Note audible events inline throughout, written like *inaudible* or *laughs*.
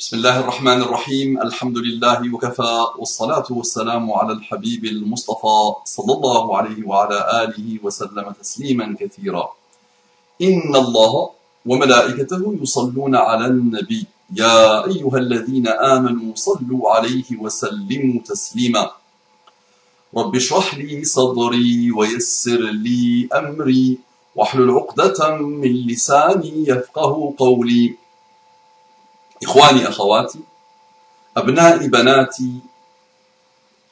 بسم الله الرحمن الرحيم الحمد لله وكفى والصلاة والسلام على الحبيب المصطفى صلى الله عليه وعلى آله وسلم تسليما كثيرا إن الله وملائكته يصلون على النبي يا أيها الذين آمنوا صلوا عليه وسلموا تسليما رب اشرح لي صدري ويسر لي أمري واحلل عقدة من لساني يفقه قولي Ikhwani, akhawati, abna'i, banati,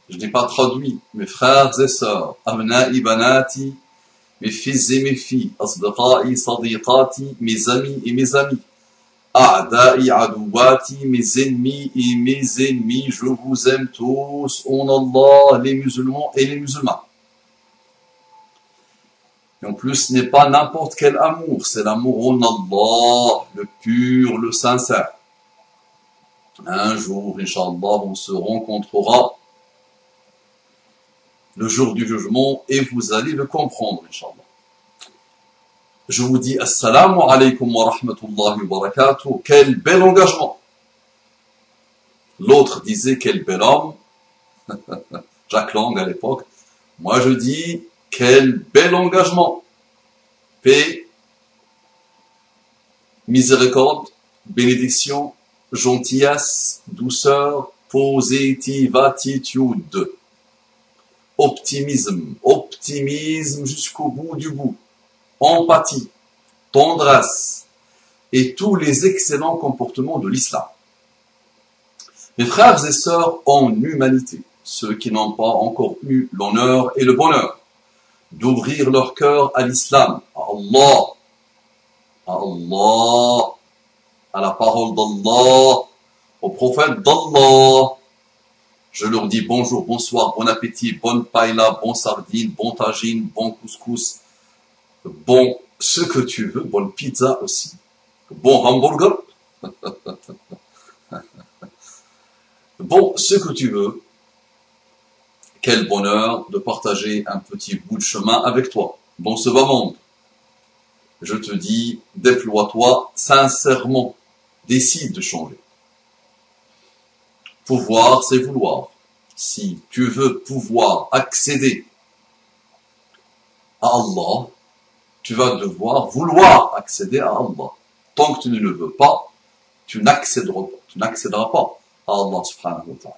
je n'ai pas traduit mes frères et sœurs, abna'i, banati, mes fils et mes filles, asdaqa'i, sadiqati, mes amis et mes amis, mes ennemis et mes ennemis, je vous aime tous, on Allah, les musulmans et les musulmans. Et en plus, ce n'est pas n'importe quel amour, c'est l'amour en Allah, le pur, le sincère. Un jour, Inch'Allah, on se rencontrera le jour du jugement et vous allez le comprendre, Inch'Allah. Je vous dis Assalamu alaikum wa rahmatullahi wa barakatuh. Quel bel engagement. L'autre disait quel bel homme. *laughs* Jacques Lang à l'époque. Moi je dis quel bel engagement. Paix, miséricorde, bénédiction, gentillesse, douceur, positivitude, optimisme, optimisme jusqu'au bout du bout, empathie, tendresse et tous les excellents comportements de l'islam. Mes frères et sœurs en humanité, ceux qui n'ont pas encore eu l'honneur et le bonheur d'ouvrir leur cœur à l'islam, à Allah, à Allah, à la parole d'Allah, au prophète d'Allah. Je leur dis bonjour, bonsoir, bon appétit, bonne paella, bon sardine, bon tagine, bon couscous, bon ce que tu veux, bonne pizza aussi, bon hamburger, *laughs* bon ce que tu veux, quel bonheur de partager un petit bout de chemin avec toi. Dans ce bas monde. Je te dis, déploie-toi sincèrement, décide de changer. Pouvoir, c'est vouloir. Si tu veux pouvoir accéder à Allah, tu vas devoir vouloir accéder à Allah. Tant que tu ne le veux pas, tu n'accéderas pas, tu n'accéderas pas à Allah subhanahu wa ta'ala.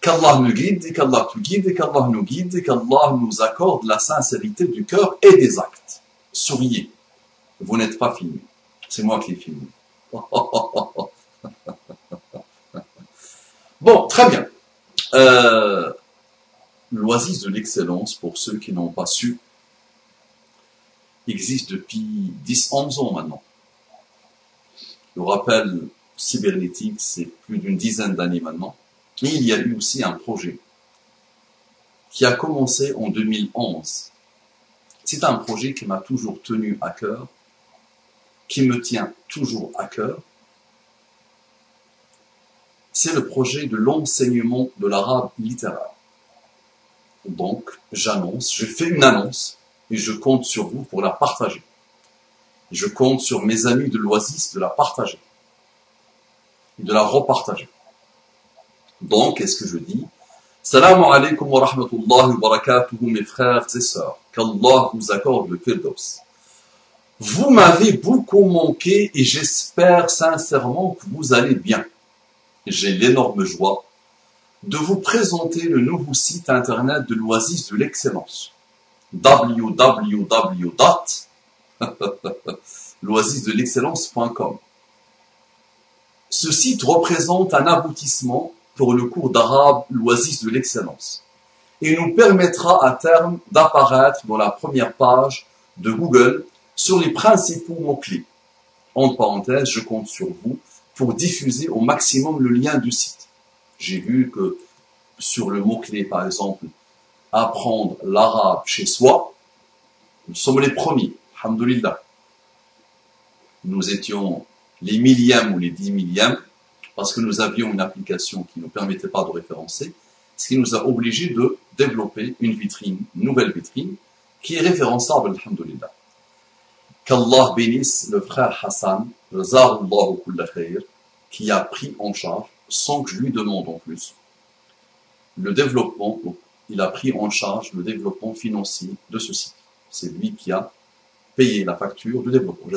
Qu'Allah nous guide, qu'Allah te guide, qu'Allah nous guide, qu'Allah nous accorde la sincérité du cœur et des actes. Souriez. Vous n'êtes pas filmé. C'est moi qui ai filmé. *laughs* bon, très bien. Euh, L'oasis de l'excellence, pour ceux qui n'ont pas su, existe depuis 10-11 ans maintenant. Le rappel cybernétique, c'est plus d'une dizaine d'années maintenant. Et il y a eu aussi un projet qui a commencé en 2011. C'est un projet qui m'a toujours tenu à cœur, qui me tient toujours à cœur. C'est le projet de l'enseignement de l'arabe littéraire. Donc, j'annonce, je fais une annonce et je compte sur vous pour la partager. Je compte sur mes amis de l'Oasis de la partager et de la repartager. Donc, qu'est-ce que je dis? Salam alaikum wa rahmatullahi wa barakatuhu, mes frères et sœurs. Qu'Allah vous accorde le firdaus. Vous m'avez beaucoup manqué et j'espère sincèrement que vous allez bien. J'ai l'énorme joie de vous présenter le nouveau site internet de l'Oasis de l'excellence. www.l'oasisdelexcellence.com Ce site représente un aboutissement pour le cours d'arabe l'oasis de l'excellence et nous permettra à terme d'apparaître dans la première page de Google sur les principaux mots-clés. En parenthèse, je compte sur vous pour diffuser au maximum le lien du site. J'ai vu que sur le mot-clé, par exemple, apprendre l'arabe chez soi, nous sommes les premiers, alhamdoulilah. Nous étions les millièmes ou les dix millièmes parce que nous avions une application qui ne nous permettait pas de référencer, ce qui nous a obligés de développer une vitrine, une nouvelle vitrine, qui est référençable, alhamdulillah. Qu'Allah bénisse le frère Hassan, qui a pris en charge, sans que je lui demande en plus, le développement, il a pris en charge le développement financier de ce site. C'est lui qui a payé la facture du développement.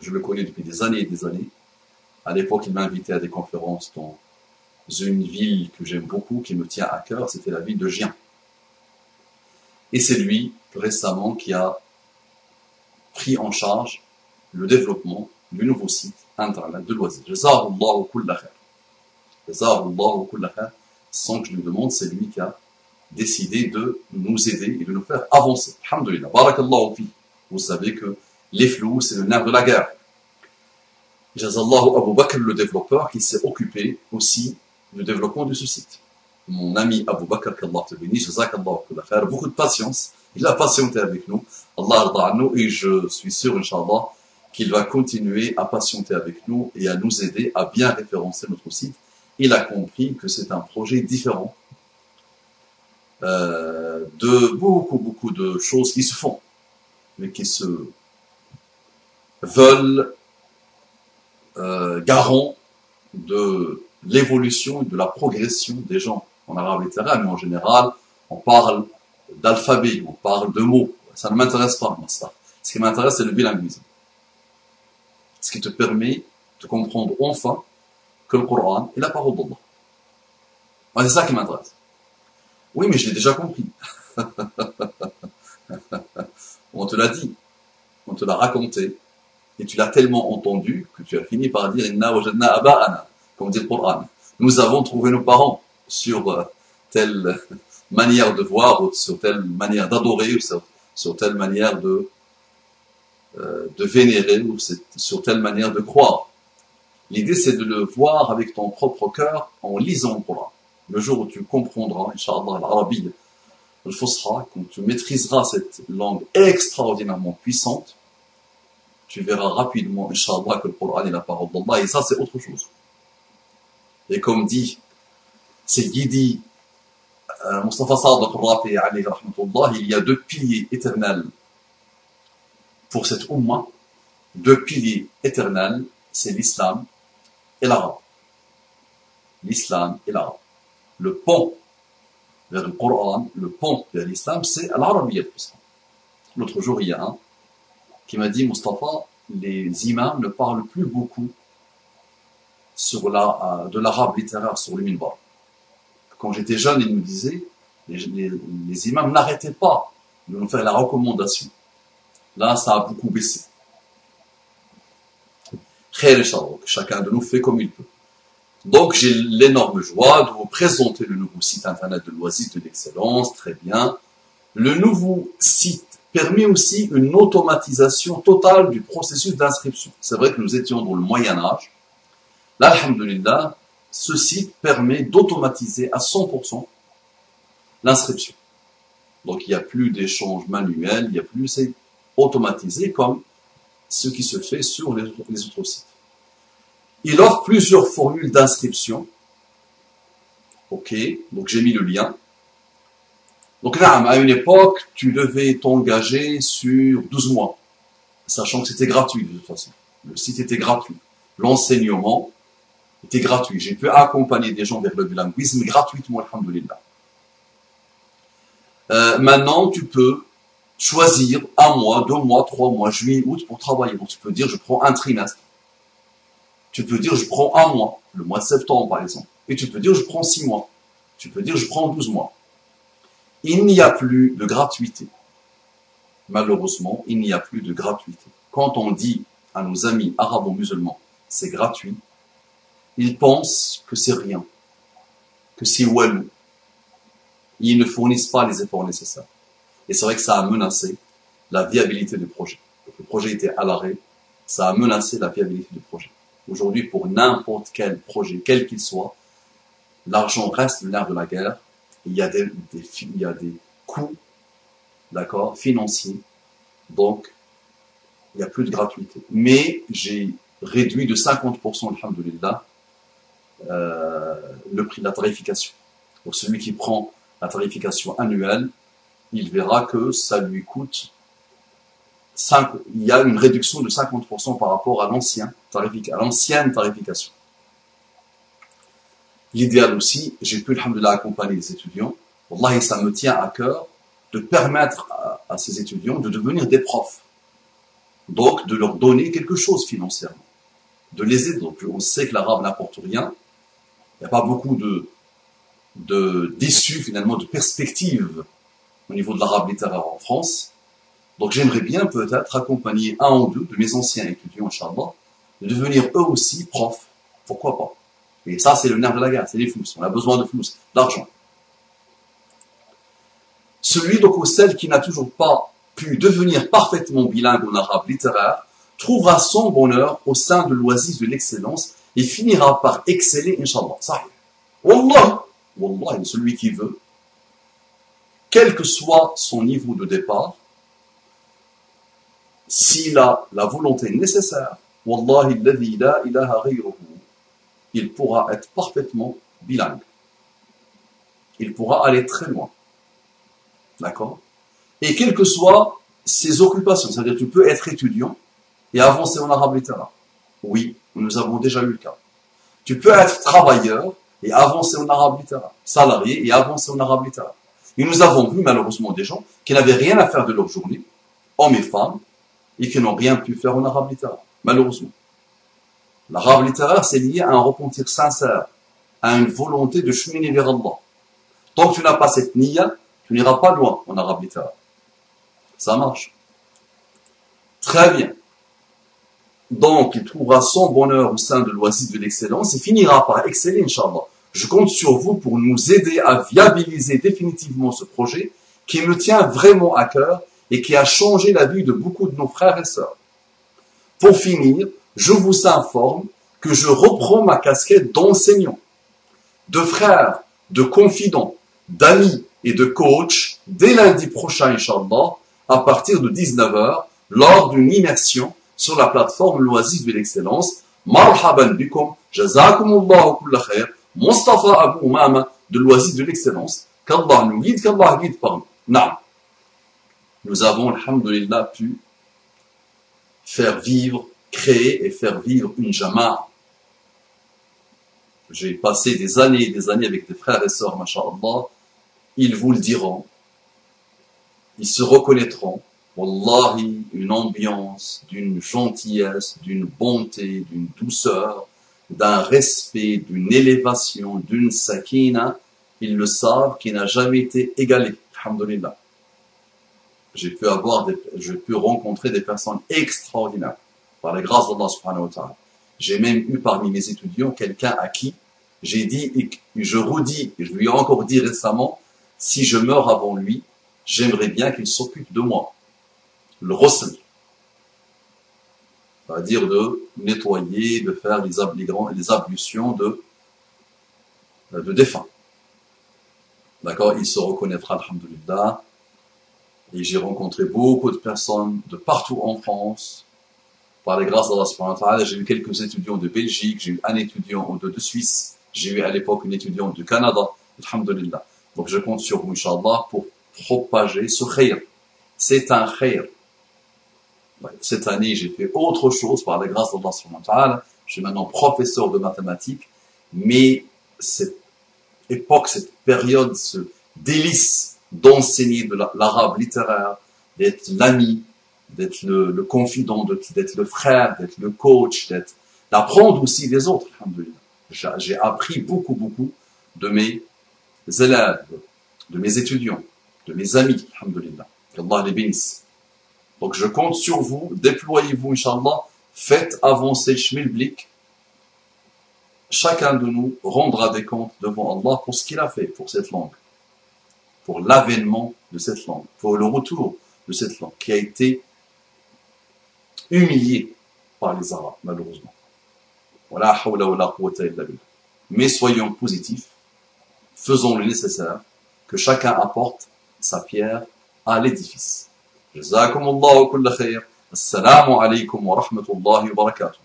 Je le connais depuis des années et des années. À l'époque, il m'a invité à des conférences dans une ville que j'aime beaucoup, qui me tient à cœur, c'était la ville de Gien. Et c'est lui, récemment, qui a pris en charge le développement du nouveau site internet de loisirs. Sans que je lui demande, c'est lui qui a décidé de nous aider et de nous faire avancer. Alhamdulillah. Barakallahu fi. Vous savez que les flous, c'est le nerf de la guerre. Jazallahu Abu Bakr, le développeur, qui s'est occupé aussi du développement de ce site. Mon ami Abu Bakr, qu'Allah te bénisse, Jazakallahu khair, beaucoup de patience. Il a patienté avec nous. Allah nous et je suis sûr, Inch'Allah, qu'il va continuer à patienter avec nous et à nous aider à bien référencer notre site. Il a compris que c'est un projet différent euh, de beaucoup, beaucoup de choses qui se font, mais qui se veulent euh, garant de l'évolution et de la progression des gens en arabe littéraire, mais en général, on parle d'alphabet, on parle de mots. Ça ne m'intéresse pas, ça. Ce qui m'intéresse, c'est le bilinguisme. Ce qui te permet de comprendre enfin que le Coran est la parole d'Allah. c'est ça qui m'intéresse. Oui, mais je l'ai déjà compris. *laughs* on te l'a dit, on te l'a raconté, et tu l'as tellement entendu que tu as fini par dire Inna wajadna comme dit le Coran. Nous avons trouvé nos parents sur euh, telle manière de voir, sur telle manière d'adorer, ou sur, telle manière de, euh, de vénérer, ou sur telle manière de croire. L'idée, c'est de le voir avec ton propre cœur en lisant le Coran. Le jour où tu comprendras, Inch'Allah, l'Arabie, le Fosra, quand tu maîtriseras cette langue extraordinairement puissante, tu verras rapidement, Inch'Allah, que le Coran est la parole d'Allah, et ça, c'est autre chose. Et comme dit c'est Mustafa Sadiq Rafi il y a deux piliers éternels pour cette Ummah, deux piliers éternels, c'est l'islam et l'arabe. L'islam et l'arabe. Le pont vers le Coran, le pont vers l'islam, c'est l'arabiyyat. L'autre jour, il y a un qui m'a dit, Mustafa, les imams ne parlent plus beaucoup sur la, euh, de l'arabe littéraire sur le minbar. Quand j'étais jeune, il nous disait, les, imams n'arrêtaient pas de nous faire la recommandation. Là, ça a beaucoup baissé. Chacun de nous fait comme il peut. Donc, j'ai l'énorme joie de vous présenter le nouveau site internet de loisirs de l'excellence. Très bien. Le nouveau site permet aussi une automatisation totale du processus d'inscription. C'est vrai que nous étions dans le Moyen Âge. Ce site permet d'automatiser à 100% l'inscription. Donc il n'y a plus d'échange manuel, il n'y a plus, c'est automatisé comme ce qui se fait sur les, autres sites. Il offre plusieurs formules d'inscription. Ok, donc j'ai mis le lien. Donc là, à une époque, tu devais t'engager sur 12 mois, sachant que c'était gratuit de toute façon. Le site était gratuit. L'enseignement était gratuit. J'ai pu accompagner des gens vers le bilinguisme gratuitement, alhamdulillah. Euh, maintenant, tu peux choisir un mois, deux mois, trois mois, juillet, août pour travailler. Donc tu peux dire je prends un trimestre. Tu peux dire je prends un mois, le mois de septembre par exemple. Et tu peux dire je prends six mois. Tu peux dire je prends douze mois. Il n'y a plus de gratuité. Malheureusement, il n'y a plus de gratuité. Quand on dit à nos amis arabo-musulmans c'est gratuit, ils pensent que c'est rien, que c'est walou. Ils ne fournissent pas les efforts nécessaires. Et c'est vrai que ça a menacé la viabilité du projet. le projet était à l'arrêt, ça a menacé la viabilité du projet. Aujourd'hui, pour n'importe quel projet, quel qu'il soit, l'argent reste le de la guerre il y a des, il y a des coûts, d'accord, financiers. Donc, il n'y a plus de gratuité. Mais j'ai réduit de 50%, alhamdoulilah, euh, le prix de la tarification. Pour celui qui prend la tarification annuelle, il verra que ça lui coûte il y a une réduction de 50% par rapport à l'ancien à l'ancienne tarification. L'idéal aussi, j'ai pu, alhamdoulilah, accompagner les étudiants. Wallahi, ça me tient à cœur de permettre à, ces étudiants de devenir des profs. Donc, de leur donner quelque chose financièrement. De les aider. Donc, on sait que l'arabe n'apporte rien. Il n'y a pas beaucoup de, d'issues, finalement, de perspectives au niveau de l'arabe littéraire en France. Donc, j'aimerais bien peut-être accompagner un ou deux de mes anciens étudiants, Inch'Allah, de devenir eux aussi profs. Pourquoi pas? Et ça, c'est le nerf de la guerre, c'est les flous. On a besoin de flous, d'argent. Celui donc ou celle qui n'a toujours pas pu devenir parfaitement bilingue en arabe littéraire trouvera son bonheur au sein de l'oasis de l'excellence et finira par exceller, Inch'Allah. Sahih. Wallah, Wallah, celui qui veut, quel que soit son niveau de départ, s'il a la volonté nécessaire, Wallahi la ilaha il pourra être parfaitement bilingue. Il pourra aller très loin. D'accord? Et quelles que soient ses occupations, c'est-à-dire tu peux être étudiant et avancer en arabe littéraire. Oui, nous avons déjà eu le cas. Tu peux être travailleur et avancer en arabe littéraire. Salarié et avancer en arabe littéraire. Et nous avons vu malheureusement des gens qui n'avaient rien à faire de leur journée, hommes et femmes, et qui n'ont rien pu faire en arabe littéraire malheureusement. L'arabe littéraire, c'est lié à un repentir sincère, à une volonté de cheminer vers Allah. Tant que tu n'as pas cette niya, tu n'iras pas loin en arabe littéraire. Ça marche. Très bien. Donc, il trouvera son bonheur au sein de l'oasis de l'excellence et finira par exceller, Inch'Allah. Je compte sur vous pour nous aider à viabiliser définitivement ce projet qui me tient vraiment à cœur et qui a changé la vie de beaucoup de nos frères et sœurs. Pour finir, je vous informe que je reprends ma casquette d'enseignant, de frère, de confident, d'ami et de coach dès lundi prochain, Inch'Allah, à partir de 19h, lors d'une immersion sur la plateforme L'Oasis de l'Excellence. Marhaban bikum, jazakumullahu kulla khair, Mustafa Abu Umama de l'Oasis de l'Excellence. Qu'Allah nous guide, qu'Allah guide par nous. Nous avons, alhamdulillah, pu faire vivre, créer et faire vivre une jama. J'ai passé des années et des années avec des frères et sœurs, masha'Allah. Ils vous le diront. Ils se reconnaîtront. Wallahi, une ambiance d'une gentillesse, d'une bonté, d'une douceur, d'un respect, d'une élévation, d'une sakina. Ils le savent, qui n'a jamais été égalé. Alhamdulillah j'ai pu avoir des, j'ai pu rencontrer des personnes extraordinaires par la grâce d'Allah subhanahu wa ta'ala. J'ai même eu parmi mes étudiants quelqu'un à qui j'ai dit, et je redis, je lui ai encore dit récemment, si je meurs avant lui, j'aimerais bien qu'il s'occupe de moi. Le cest C'est-à-dire de nettoyer, de faire les, les ablutions de, de défunts. D'accord? Il se reconnaîtra, alhamdulillah, et j'ai rencontré beaucoup de personnes de partout en France. Par les grâces d'Allah j'ai eu quelques étudiants de Belgique, j'ai eu un étudiant de, Suisse, j'ai eu à l'époque une étudiante du Canada, alhamdulillah. Donc je compte sur vous, Inch'Allah, pour propager ce khayr. C'est un khayr. Cette année, j'ai fait autre chose par les grâces d'Allah Je suis maintenant professeur de mathématiques, mais cette époque, cette période, ce délice d'enseigner de l'arabe littéraire, d'être l'ami, d'être le, confident, d'être le frère, d'être le coach, d'être d'apprendre aussi des autres. J'ai appris beaucoup, beaucoup de mes élèves, de mes étudiants, de mes amis. Alhamdulillah. Qu'Allah les bénisse. Donc je compte sur vous, déployez-vous, Inch'Allah, faites avancer Schmilblick. Chacun de nous rendra des comptes devant Allah pour ce qu'il a fait pour cette langue pour l'avènement de cette langue, pour le retour de cette langue qui a été humiliée par les Arabes, malheureusement. Mais soyons positifs, faisons le nécessaire, que chacun apporte sa pierre à l'édifice. Assalamu alaikum wa rahmatullahi wa barakatuh.